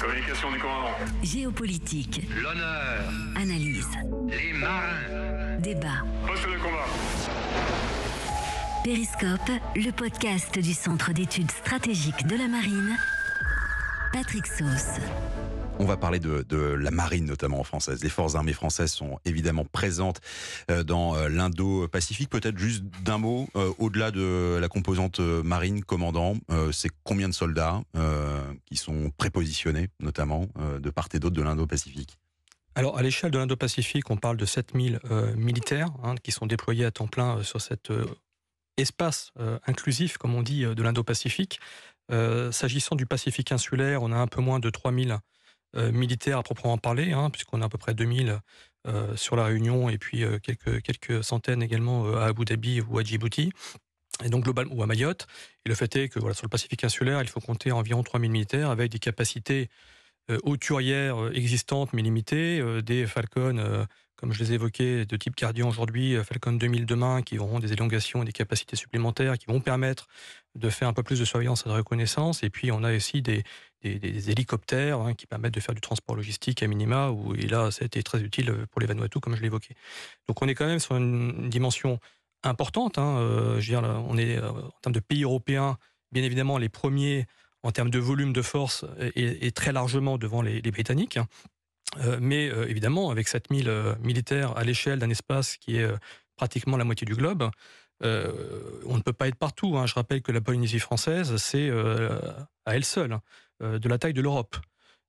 Communication du commandant. Géopolitique, L'honneur, analyse, les marins, débat. Poste de combat. Périscope, le podcast du Centre d'études stratégiques de la marine. Patrick Sauce. On va parler de, la marine notamment française. Les forces armées françaises sont évidemment présentes euh, dans euh, l'Indo-Pacifique. Peut-être juste d'un mot, euh, au-delà de la composante marine, commandant, c'est combien de soldats qui sont prépositionnés, notamment de part et d'autre de l'Indo-Pacifique? Alors, à l'échelle de l'Indo-Pacifique, on parle de 7000 militaires hein, qui sont déployés à temps plein sur cet espace inclusif, comme on dit, de l'Indo-Pacifique. S'agissant du Pacifique insulaire, on a un peu moins de 3000 euh, militaires à proprement parler, hein, puisqu'on a à peu près 2000 euh, sur la Réunion et puis euh, quelques, quelques centaines également à Abu Dhabi ou à Djibouti. Et donc globalement, ou à Mayotte. Et le fait est que voilà, sur le Pacifique insulaire, il faut compter environ 3000 militaires avec des capacités hauturières existantes mais limitées, des Falcons comme je les évoquais, de type Guardian aujourd'hui, Falcon 2000 demain, qui auront des élongations et des capacités supplémentaires, qui vont permettre de faire un peu plus de surveillance et de reconnaissance. Et puis, on a aussi des, des, hélicoptères hein, qui permettent de faire du transport logistique à minima, où, et là, ça a été très utile pour les Vanuatu, comme je l'évoquais. Donc, on est quand même sur une dimension importante. Hein, euh, je veux dire, on est, euh, en termes de pays européens, bien évidemment, les premiers en termes de volume de force et, très largement devant les, Britanniques. Euh, mais euh, évidemment, avec 7000 euh, militaires à l'échelle d'un espace qui est pratiquement la moitié du globe, on ne peut pas être partout. Hein. Je rappelle que la Polynésie française, c'est à elle seule de la taille de l'Europe.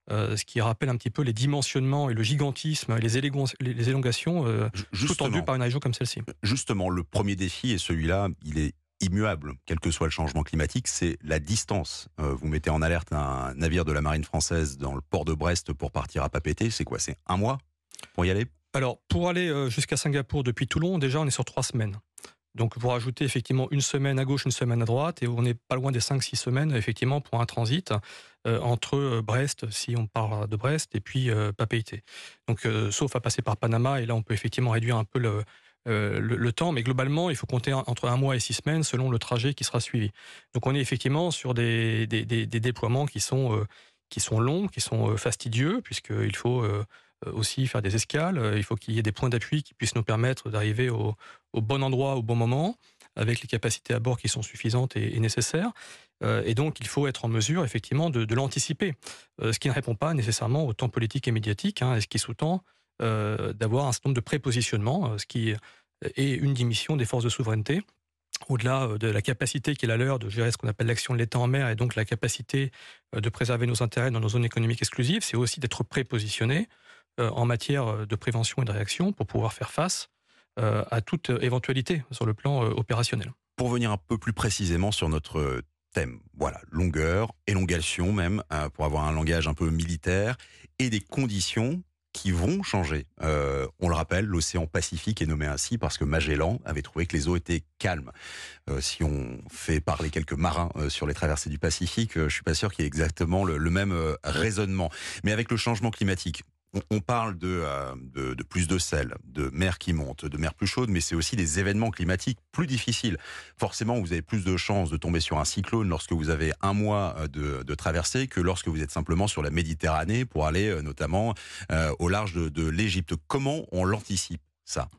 ce qui rappelle un petit peu les dimensionnements et le gigantisme, les, les élongations sous-tendues par une région comme celle-ci. Justement, le premier défi, et celui-là, il est immuable, quel que soit le changement climatique, c'est la distance. Euh, vous mettez en alerte un navire de la marine française dans le port de Brest pour partir à Papété, c'est quoi? C'est un mois pour y aller? Alors, pour aller euh, jusqu'à Singapour depuis Toulon, déjà, on est sur trois semaines. Donc, vous rajoutez effectivement une semaine à gauche, une semaine à droite, et on n'est pas loin des 5-6 semaines, effectivement, pour un transit euh, entre Brest, si on part de Brest, et puis Papeete. Donc, sauf à passer par Panama, et là, on peut effectivement réduire un peu le, euh, temps, mais globalement, il faut compter entre un mois et six semaines selon le trajet qui sera suivi. Donc on est effectivement sur des, déploiements qui sont, euh, qui sont longs, qui sont euh, fastidieux, puisqu'il faut aussi faire des escales, il faut qu'il y ait des points d'appui qui puissent nous permettre d'arriver au, bon endroit au bon moment, avec les capacités à bord qui sont suffisantes et, nécessaires. et donc, il faut être en mesure, effectivement, de, l'anticiper. ce qui ne répond pas nécessairement au temps politique et médiatique, hein, et ce qui sous-tend d'avoir un certain nombre de prépositionnements, ce qui et une démission des forces de souveraineté au-delà euh, de la capacité qui est la leur de gérer ce qu'on appelle l'action de l'État en mer et donc la capacité euh, de préserver nos intérêts dans nos zones économiques exclusives, c'est aussi d'être prépositionné euh, en matière de prévention et de réaction pour pouvoir faire face à toute éventualité sur le plan opérationnel. Pour venir un peu plus précisément sur notre thème, voilà, longueur, élongation même, pour avoir un langage un peu militaire, et des conditions qui vont changer. Euh, on le rappelle, l'océan Pacifique est nommé ainsi parce que Magellan avait trouvé que les eaux étaient calmes. Euh, si on fait parler quelques marins euh, sur les traversées du Pacifique, je suis pas sûr qu'il y ait exactement le même raisonnement. Mais avec le changement climatique, on, parle euh, de, plus de sel, de mer qui monte, de mer plus chaude, mais c'est aussi des événements climatiques plus difficiles. Forcément, vous avez plus de chances de tomber sur un cyclone lorsque vous avez un mois euh, de, traversée que lorsque vous êtes simplement sur la Méditerranée pour aller euh, notamment au large de l'Égypte. Comment on l'anticipe ça?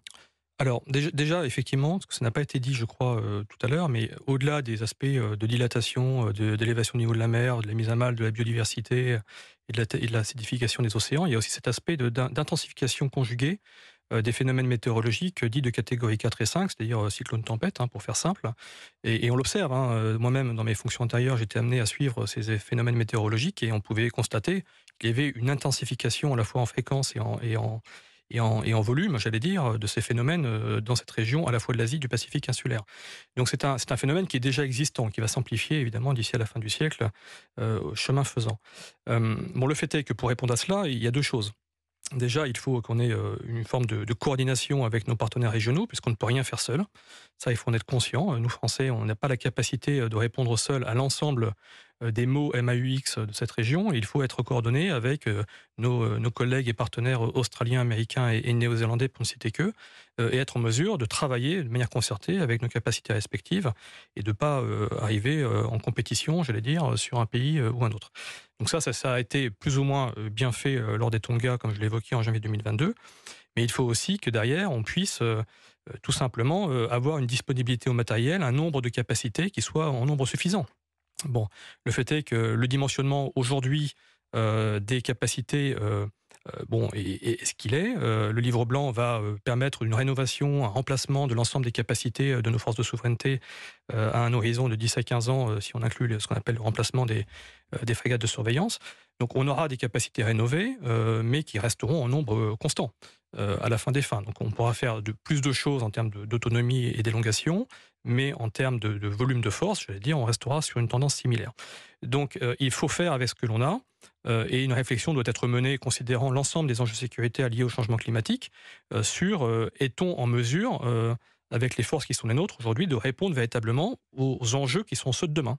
Alors déjà, effectivement, que ça n'a pas été dit, je crois, tout à l'heure, mais au-delà des aspects de dilatation, d'élévation du niveau de la mer, de la mise à mal de la biodiversité et de la, des océans, il y a aussi cet aspect d'intensification conjuguée euh, des phénomènes météorologiques dits de catégorie 4 et 5, c'est-à-dire euh, cyclone tempête, hein, pour faire simple. Et, on l'observe. Hein, euh, moi-même, dans mes fonctions antérieures, j'étais amené à suivre ces phénomènes météorologiques et on pouvait constater qu'il y avait une intensification à la fois en fréquence et en, et en, et en, volume, j'allais dire, de ces phénomènes euh, dans cette région, à la fois de l'Asie, du Pacifique insulaire. Donc c'est un, un phénomène qui est déjà existant, qui va s'amplifier évidemment d'ici à la fin du siècle, euh, chemin faisant. Euh, bon, le fait est que pour répondre à cela, il y a deux choses. Déjà, il faut qu'on ait euh, une forme de, de, coordination avec nos partenaires régionaux, puisqu'on ne peut rien faire seul. Ça, il faut en être conscient. Nous, Français, on n'a pas la capacité de répondre seul à l'ensemble des mots MAUX de cette région. il faut être coordonné avec nos, nos, collègues et partenaires australiens, américains et, néo-zélandais, pour ne citer que, et être en mesure de travailler de manière concertée avec nos capacités respectives et de ne pas arriver en compétition, j'allais dire, sur un pays ou un autre. Donc ça, ça, a été plus ou moins bien fait lors des Tonga, comme je l'évoquais en janvier 2022. Mais il faut aussi que derrière, on puisse euh, tout simplement euh, avoir une disponibilité au matériel, un nombre de capacités qui soit en nombre suffisant. Bon, le fait est que le dimensionnement aujourd'hui euh, des capacités bon, est, ce qu'il est. le livre blanc va permettre une rénovation, un remplacement de l'ensemble des capacités de nos forces de souveraineté à un horizon de 10 à 15 ans, si on inclut ce qu'on appelle le remplacement des, des frégates de surveillance. Donc on aura des capacités rénovées, mais qui resteront en nombre constant. Euh, à la fin des fins. Donc on pourra faire de plus de choses en termes d'autonomie et d'élongation, mais en termes de, volume de force, je vais dire, on restera sur une tendance similaire. Donc euh, il faut faire avec ce que l'on a, euh, et une réflexion doit être menée considérant l'ensemble des enjeux sécuritaires liés au changement climatique sur est-on en mesure, avec les forces qui sont les nôtres aujourd'hui, de répondre véritablement aux enjeux qui sont ceux de demain?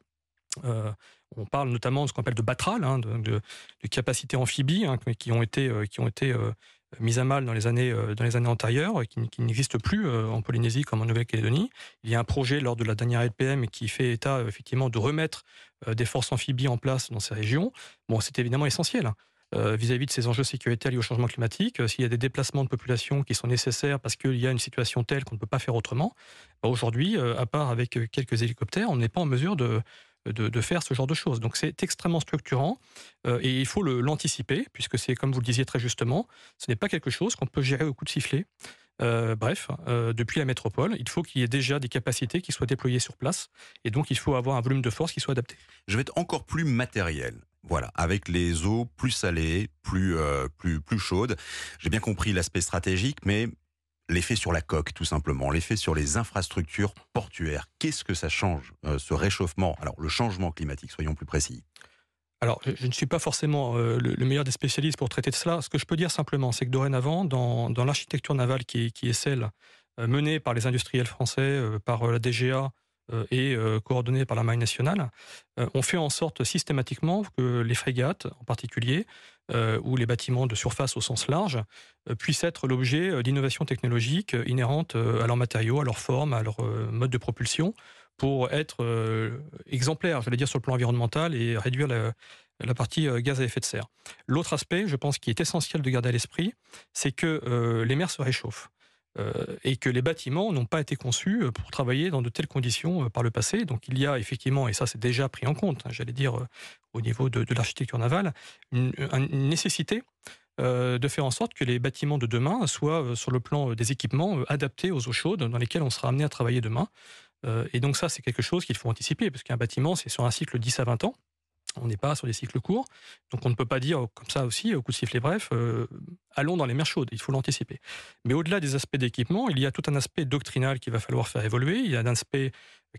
on parle notamment de ce qu'on appelle de batral, hein, de, de, capacités amphibies hein, qui ont été mise à mal dans les années, euh, dans les années antérieures, qui, qui n'existe plus euh, en Polynésie comme en Nouvelle-Calédonie. Il y a un projet lors de la dernière LPM qui fait état euh, effectivement de remettre des forces amphibies en place dans ces régions. Bon, c'est évidemment essentiel. Hein. vis-à-vis de ces enjeux sécuritaires liés au changement climatique, s'il y a des déplacements de population qui sont nécessaires parce qu'il y a une situation telle qu'on ne peut pas faire autrement, bah, aujourd'hui, à part avec quelques hélicoptères, on n'est pas en mesure de, de, faire ce genre de choses. Donc c'est extrêmement structurant euh, et il faut l'anticiper, puisque c'est, comme vous le disiez très justement, ce n'est pas quelque chose qu'on peut gérer au coup de sifflet. Euh, bref, euh, depuis la métropole, il faut qu'il y ait déjà des capacités qui soient déployées sur place, et donc il faut avoir un volume de force qui soit adapté. Je vais être encore plus matériel. Voilà, avec les eaux plus salées, plus, plus, plus chaudes. J'ai bien compris l'aspect stratégique, mais l'effet sur la coque, tout simplement, l'effet sur les infrastructures portuaires. Qu'est-ce que ça change, euh, ce réchauffement? Alors, le changement climatique, soyons plus précis. Alors, je, ne suis pas forcément euh, le, meilleur des spécialistes pour traiter de cela. Ce que je peux dire simplement, c'est que dorénavant, dans, l'architecture navale qui est, celle euh, menée par les industriels français, par la DGA, et coordonnée par la Marine nationale, on fait en sorte systématiquement que les frégates, en particulier, euh, ou les bâtiments de surface au sens large euh, puissent être l'objet euh, d'innovations technologiques inhérentes à leurs matériaux, à leur forme, à leur mode de propulsion, pour être exemplaires, j'allais dire, sur le plan environnemental et réduire la, partie gaz à effet de serre. L'autre aspect, je pense, qui est essentiel de garder à l'esprit, c'est que les mers se réchauffent. Et que les bâtiments n'ont pas été conçus pour travailler dans de telles conditions par le passé. Donc il y a effectivement, et ça c'est déjà pris en compte, hein, j'allais dire au niveau de, l'architecture navale, une, nécessité euh, de faire en sorte que les bâtiments de demain soient, euh, sur le plan euh, des équipements, adaptés aux eaux chaudes dans lesquelles on sera amené à travailler demain. et donc ça, c'est quelque chose qu'il faut anticiper, parce qu'un bâtiment, c'est sur un cycle 10 à 20 ans. On n'est pas sur des cycles courts, donc on ne peut pas dire comme ça aussi, au coup de sifflet bref, allons dans les mers chaudes, il faut l'anticiper. Mais au-delà des aspects d'équipement, il y a tout un aspect doctrinal qu'il va falloir faire évoluer, il y a un aspect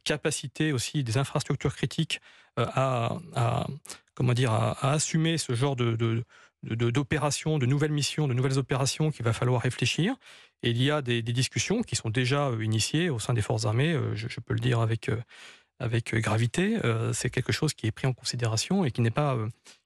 capacité aussi des infrastructures critiques euh, à, comment dire, à, assumer ce genre de, d'opérations, de, nouvelles missions, de nouvelles opérations qu'il va falloir réfléchir. Et il y a des, discussions qui sont déjà euh, initiées au sein des forces armées, euh, je, peux le dire avec, avec gravité. C'est quelque chose qui est pris en considération et qui n'est pas,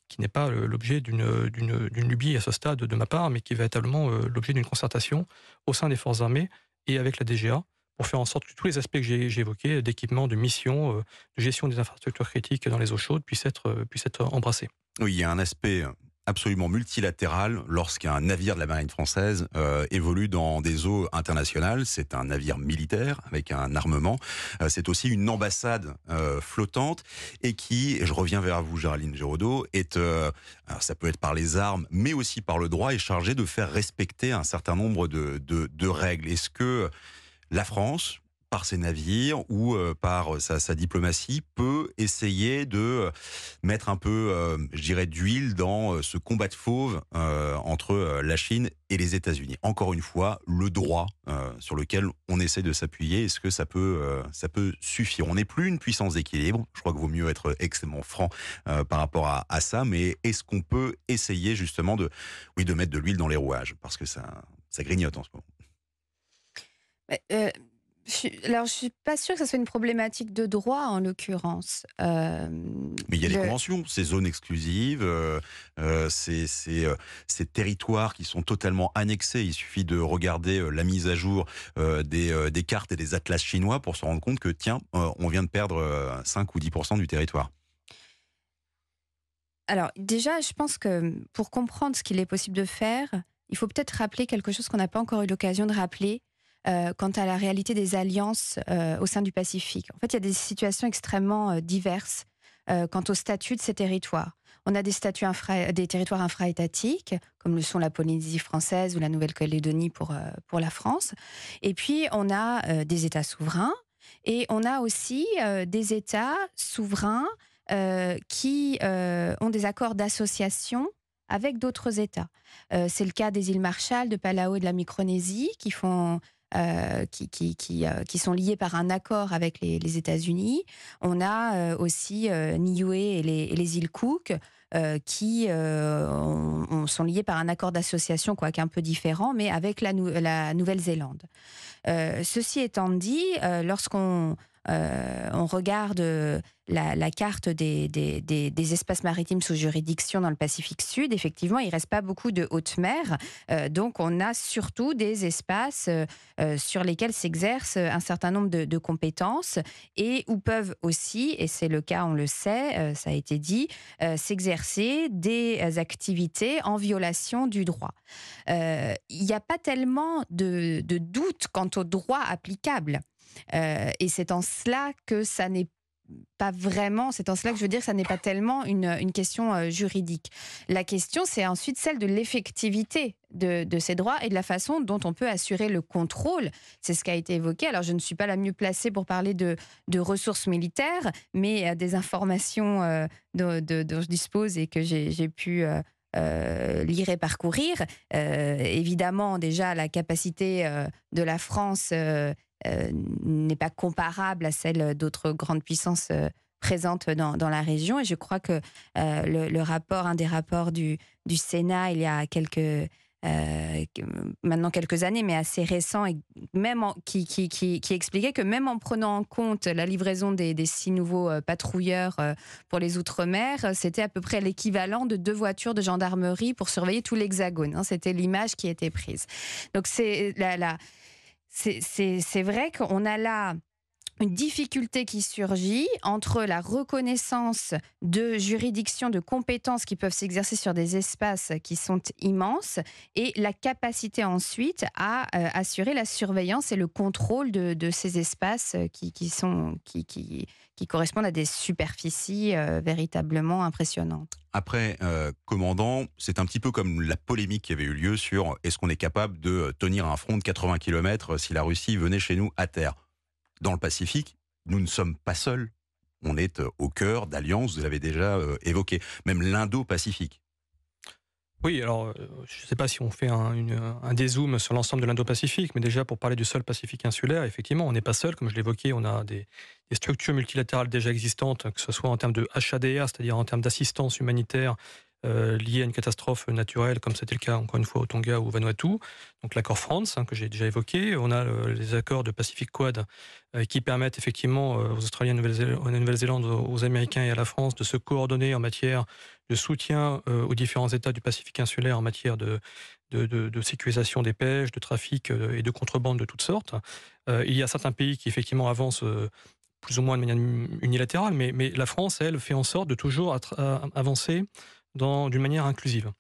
qui n'est pas l'objet d'une, d'une, lubie à ce stade de ma part, mais qui est véritablement l'objet d'une concertation au sein des forces armées et avec la DGA pour faire en sorte que tous les aspects que j'ai évoqués, d'équipement, de mission, euh, de gestion des infrastructures critiques dans les eaux chaudes, puissent être, euh, puissent être embrassés. Oui, il y a un aspect absolument multilatéral lorsqu'un navire de la marine française euh, évolue dans des eaux internationales. C'est un navire militaire avec un armement. c'est aussi une ambassade flottante et qui, et je reviens vers vous, Géraldine Géraudot, est, ça peut être par les armes, mais aussi par le droit, est chargé de faire respecter un certain nombre de, de, de règles. Est-ce que la France, par ses navires ou euh, par sa, diplomatie, peut essayer de euh, mettre un peu, euh, je dirais, d'huile dans ce combat de fauve entre la Chine et les États-Unis. Encore une fois, le droit sur lequel on essaie de s'appuyer, est-ce que ça peut, ça peut suffire? On n'est plus une puissance d'équilibre. Je crois qu'il vaut mieux être extrêmement franc par rapport à, ça. Mais est-ce qu'on peut essayer justement de, oui, de mettre de l'huile dans les rouages? Parce que ça, ça grignote en ce moment. Euh, suis- alors, je suis pas sûre que ce soit une problématique de droit en l'occurrence. Euh, Mais il y a des le- conventions, ces zones exclusives, euh, euh, ces, ces, ces territoires qui sont totalement annexés. Il suffit de regarder la mise à jour des, des cartes et des atlas chinois pour se rendre compte que, tiens, on vient de perdre euh, 5 ou 10% du territoire. Alors, déjà, je pense que pour comprendre ce qu'il est possible de faire, il faut peut-être rappeler quelque chose qu'on n'a pas encore eu l'occasion de rappeler euh, quant à la réalité des alliances euh, au sein du Pacifique. En fait, il y a des situations extrêmement euh, diverses quant au statut de ces territoires. On a des, statuts infra- des territoires infra-étatiques, comme le sont la Polynésie française ou la Nouvelle-Calédonie pour, pour la France. Et puis, on a des États souverains et on a aussi des États souverains qui ont des accords d'association avec d'autres États. C'est le cas des îles Marshall, de Palau et de la Micronésie, qui font euh, qui, qui, qui, euh, qui sont liés par un accord avec les, États-Unis. On a euh, aussi Niue et les, îles Cook qui ont- ont- sont liés par un accord d'association, quoique un peu différent, mais avec la, Nou- la Nouvelle-Zélande. Ceci étant dit, lorsqu'on euh, on regarde euh, la, carte des, des, espaces maritimes sous juridiction dans le Pacifique Sud, effectivement, il reste pas beaucoup de haute mer. Euh, donc, on a surtout des espaces sur lesquels s'exercent un certain nombre de, compétences et où peuvent aussi, et c'est le cas, on le sait, ça a été dit, s'exercer des activités en violation du droit. Il n'y a pas tellement de, de doute quant au droit applicable. Euh, et c'est en cela que ça n'est pas vraiment, c'est en cela que je veux dire que ça n'est pas tellement une, question euh, juridique. La question, c'est ensuite celle de l'effectivité de, ces droits et de la façon dont on peut assurer le contrôle. C'est ce qui a été évoqué. Alors, je ne suis pas la mieux placée pour parler de, ressources militaires, mais euh, des informations euh, dont, je dispose et que j'ai pu... lire et parcourir. Évidemment, déjà, la capacité de la France n'est pas comparable à celle d'autres grandes puissances euh, présentes dans, dans la région. Et je crois que euh, le, rapport, un des rapports du, du Sénat, il y a quelques euh, maintenant quelques années, mais assez récent, et même qui, qui, qui, expliquait que même en prenant en compte la livraison des, six nouveaux euh, patrouilleurs euh, pour les Outre-mer, euh, c'était à peu près l'équivalent de deux voitures de gendarmerie pour surveiller tout l'Hexagone. hein. C'était l'image qui était prise. Donc c'est la- c'est- vrai qu'on a là une difficulté qui surgit entre la reconnaissance de juridictions, de compétences qui peuvent s'exercer sur des espaces qui sont immenses et la capacité ensuite à euh, assurer la surveillance et le contrôle de, ces espaces qui, sont, qui correspondent à des superficies euh, véritablement impressionnantes. Après, euh, commandant, c'est un petit peu comme la polémique qui avait eu lieu sur est-ce qu'on est capable de tenir un front de 80 km si la Russie venait chez nous à terre? Dans le Pacifique, nous ne sommes pas seuls. On est euh, au cœur d'alliances, vous l'avez déjà euh, évoqué, même l'Indo-Pacifique. Oui, alors euh, je ne sais pas si on fait un, dézoom sur l'ensemble de l'Indo-Pacifique, mais déjà pour parler du seul Pacifique insulaire, effectivement, on n'est pas seul, comme je l'évoquais, on a des, des structures multilatérales déjà existantes, que ce soit en termes de HADR, c'est-à-dire en termes d'assistance humanitaire euh, liée à une catastrophe naturelle, comme c'était le cas encore une fois au Tonga ou au Vanuatu, donc l'accord France hein, que j'ai déjà évoqué, on a euh, les accords de Pacific Quad euh, qui permettent effectivement aux Australiens, Nouvelle-Zélande, aux Américains et à la France de se coordonner en matière de soutien aux différents États du Pacifique insulaire en matière de, sécurisation des pêches, de trafic et de contrebande de toutes sortes. Il y a certains pays qui effectivement avancent plus ou moins de manière unilatérale, mais, la France, elle, fait en sorte de toujours avancer d'une manière inclusive.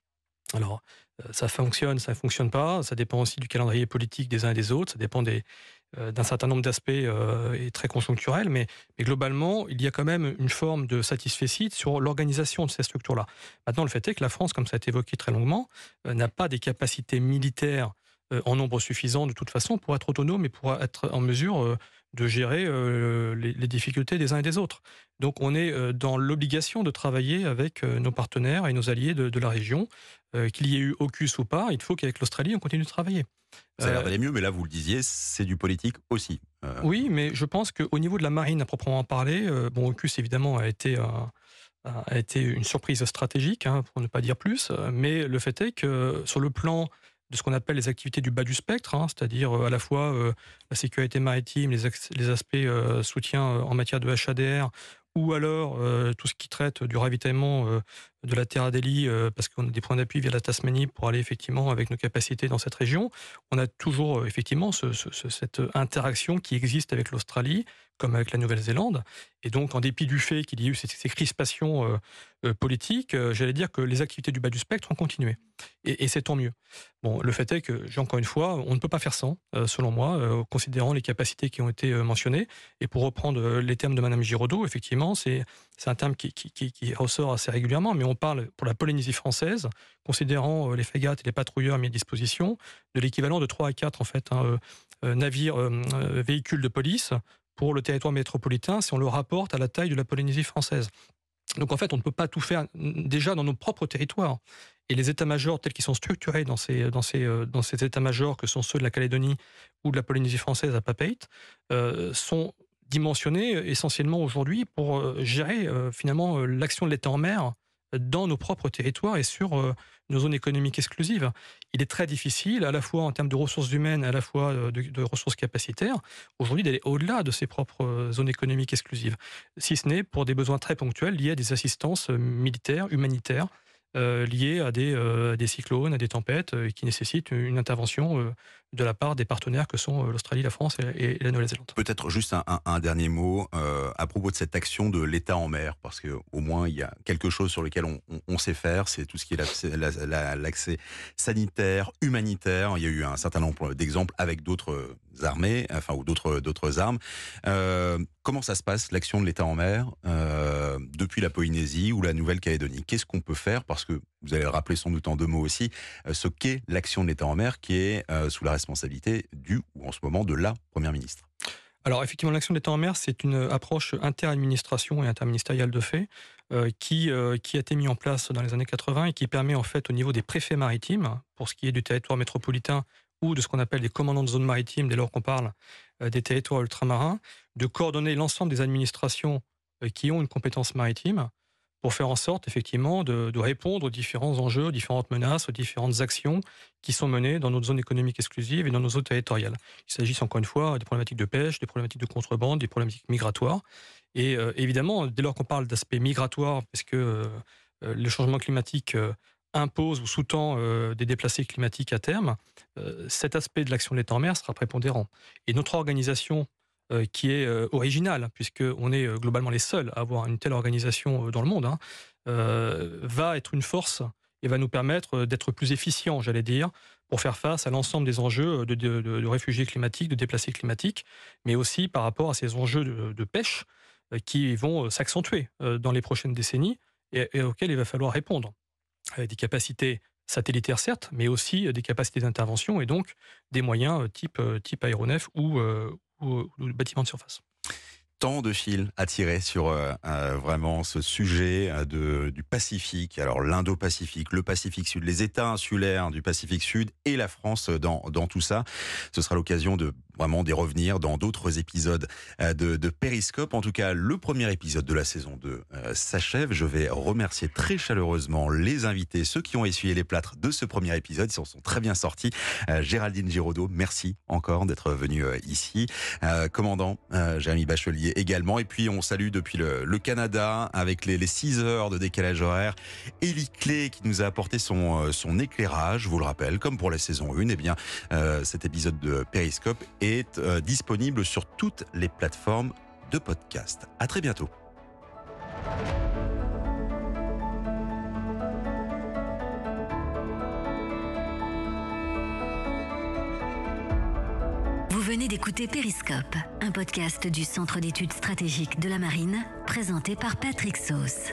Alors, euh, ça fonctionne, ça ne fonctionne pas, ça dépend aussi du calendrier politique des uns et des autres, ça dépend euh, d'un certain nombre d'aspects euh, et très conjoncturels, mais, globalement, il y a quand même une forme de satisfecit sur l'organisation de ces structures-là. Maintenant, le fait est que la France, comme ça a été évoqué très longuement, n'a pas des capacités militaires en nombre suffisant de toute façon pour être autonome et pour être en mesure de gérer euh, les, les difficultés des uns et des autres. Donc on est euh, dans l'obligation de travailler avec euh, nos partenaires et nos alliés de, de la région, qu'il y ait eu AUKUS ou pas, il faut qu'avec l'Australie, on continue de travailler. Ça a l'air d'aller mieux, mais là, vous le disiez, c'est du politique aussi. Oui, mais je pense qu'au niveau de la marine, à proprement parler, bon, AUKUS évidemment a été, a été une surprise stratégique, hein, pour ne pas dire plus, mais le fait est que sur le plan de ce qu'on appelle les activités du bas du spectre, hein, c'est-à-dire euh, à la fois euh, la sécurité maritime, les, aspects euh, soutien en matière de HADR, ou alors tout ce qui traite du ravitaillement de la Terre Adélie, parce qu'on a des points d'appui via la Tasmanie pour aller effectivement avec nos capacités dans cette région. On a toujours effectivement cette interaction qui existe avec l'Australie, comme avec la Nouvelle-Zélande. Et donc, en dépit du fait qu'il y ait eu ces, crispations politiques, j'allais dire que les activités du bas du spectre ont continué. Et, c'est tant mieux. Bon, le fait est que, encore une fois, on ne peut pas faire sans, selon moi, considérant les capacités qui ont été mentionnées. Et pour reprendre les termes de Mme Giraudot, effectivement, c'est un terme qui, qui, ressort assez régulièrement, mais on parle pour la Polynésie française, considérant les frégates et les patrouilleurs mis à disposition, de l'équivalent de 3 à 4 en fait, hein, navires, véhicules de police pour le territoire métropolitain si on le rapporte à la taille de la Polynésie française. Donc en fait, on ne peut pas tout faire déjà dans nos propres territoires. Et les états-majors tels qu'ils sont structurés dans ces, dans ces, euh, dans ces états-majors que sont ceux de la Calédonie ou de la Polynésie française à Papeete euh, sont dimensionnés essentiellement aujourd'hui pour euh, gérer finalement l'action de l'État en mer dans nos propres territoires et sur euh, nos zones économiques exclusives. Il est très difficile, à la fois en termes de ressources humaines, à la fois euh, de, ressources capacitaires, aujourd'hui d'aller au-delà de ces propres euh, zones économiques exclusives, si ce n'est pour des besoins très ponctuels liés à des assistances militaires, humanitaires, euh, liées à des, euh, cyclones, à des tempêtes, euh, qui nécessitent une intervention de la part des partenaires que sont l'Australie, la France et, la Nouvelle-Zélande. Peut-être juste un, dernier mot à propos de cette action de l'État en mer, parce que au moins il y a quelque chose sur lequel on, sait faire, c'est tout ce qui est l'accès sanitaire, humanitaire. Il y a eu un certain nombre d'exemples avec d'autres armées, enfin ou d'autres armes. comment ça se passe l'action de l'État en mer depuis la Polynésie ou la Nouvelle-Calédonie Qu'est-ce qu'on peut faire parce que vous allez le rappeler sans doute en deux mots aussi, euh, ce qu'est l'action de l'État en mer qui est euh, sous la responsabilité du ou en ce moment de la Première ministre? Alors effectivement, l'action de l'État en mer, c'est une approche inter-administration et interministérielle de fait euh, qui, a été mise en place dans les années 80 et qui permet en fait au niveau des préfets maritimes, pour ce qui est du territoire métropolitain ou de ce qu'on appelle les commandants de zones maritimes, dès lors qu'on parle des territoires ultramarins, de coordonner l'ensemble des administrations qui ont une compétence maritime pour faire en sorte effectivement de, répondre aux différents enjeux, aux différentes menaces, aux différentes actions qui sont menées dans notre zone économique exclusive et dans nos zones territoriales. Il s'agit encore une fois des problématiques de pêche, des problématiques de contrebande, des problématiques migratoires. Et euh, évidemment, dès lors qu'on parle d'aspect migratoire, parce que euh, euh, le changement climatique impose ou sous-tend des déplacés climatiques à terme, cet aspect de l'action de l'État en mer sera prépondérant. Et notre organisation euh, qui est euh, original, puisqu'on est euh, globalement les seuls à avoir une telle organisation dans le monde, hein, va être une force et va nous permettre d'être plus efficients, j'allais dire, pour faire face à l'ensemble des enjeux de, réfugiés climatiques, de déplacés climatiques, mais aussi par rapport à ces enjeux de, pêche qui vont s'accentuer dans les prochaines décennies et, auxquels il va falloir répondre. Avec des capacités satellitaires certes, mais aussi des capacités d'intervention et donc des moyens type, type aéronef ou, ou, le bâtiment de surface tant de fils à tirer sur euh, euh, vraiment ce sujet euh, de, du Pacifique. Alors l'Indo-Pacifique, le Pacifique Sud, les États insulaires du Pacifique Sud et la France dans, dans tout ça. Ce sera l'occasion de vraiment d'y revenir dans d'autres épisodes euh, de, de Périscope. En tout cas, le premier épisode de la saison 2 euh, s'achève. Je vais remercier très chaleureusement les invités, ceux qui ont essuyé les plâtres de ce premier épisode. Ils s'en sont très bien sortis. Euh, Géraldine Giraudot, merci encore d'être venue ici. commandant Jérémy Bachelier également. Et puis, on salue depuis le, Canada avec les, les 6 heures de décalage horaire. Élie Clé qui nous a apporté son, son éclairage. Je vous le rappelle, comme pour la saison 1, eh bien, cet épisode de Périscope est euh, disponible sur toutes les plateformes de podcast. À très bientôt. Vous venez d'écouter Periscope, un podcast du Centre d'études stratégiques de la Marine, présenté par Patrick Sauce.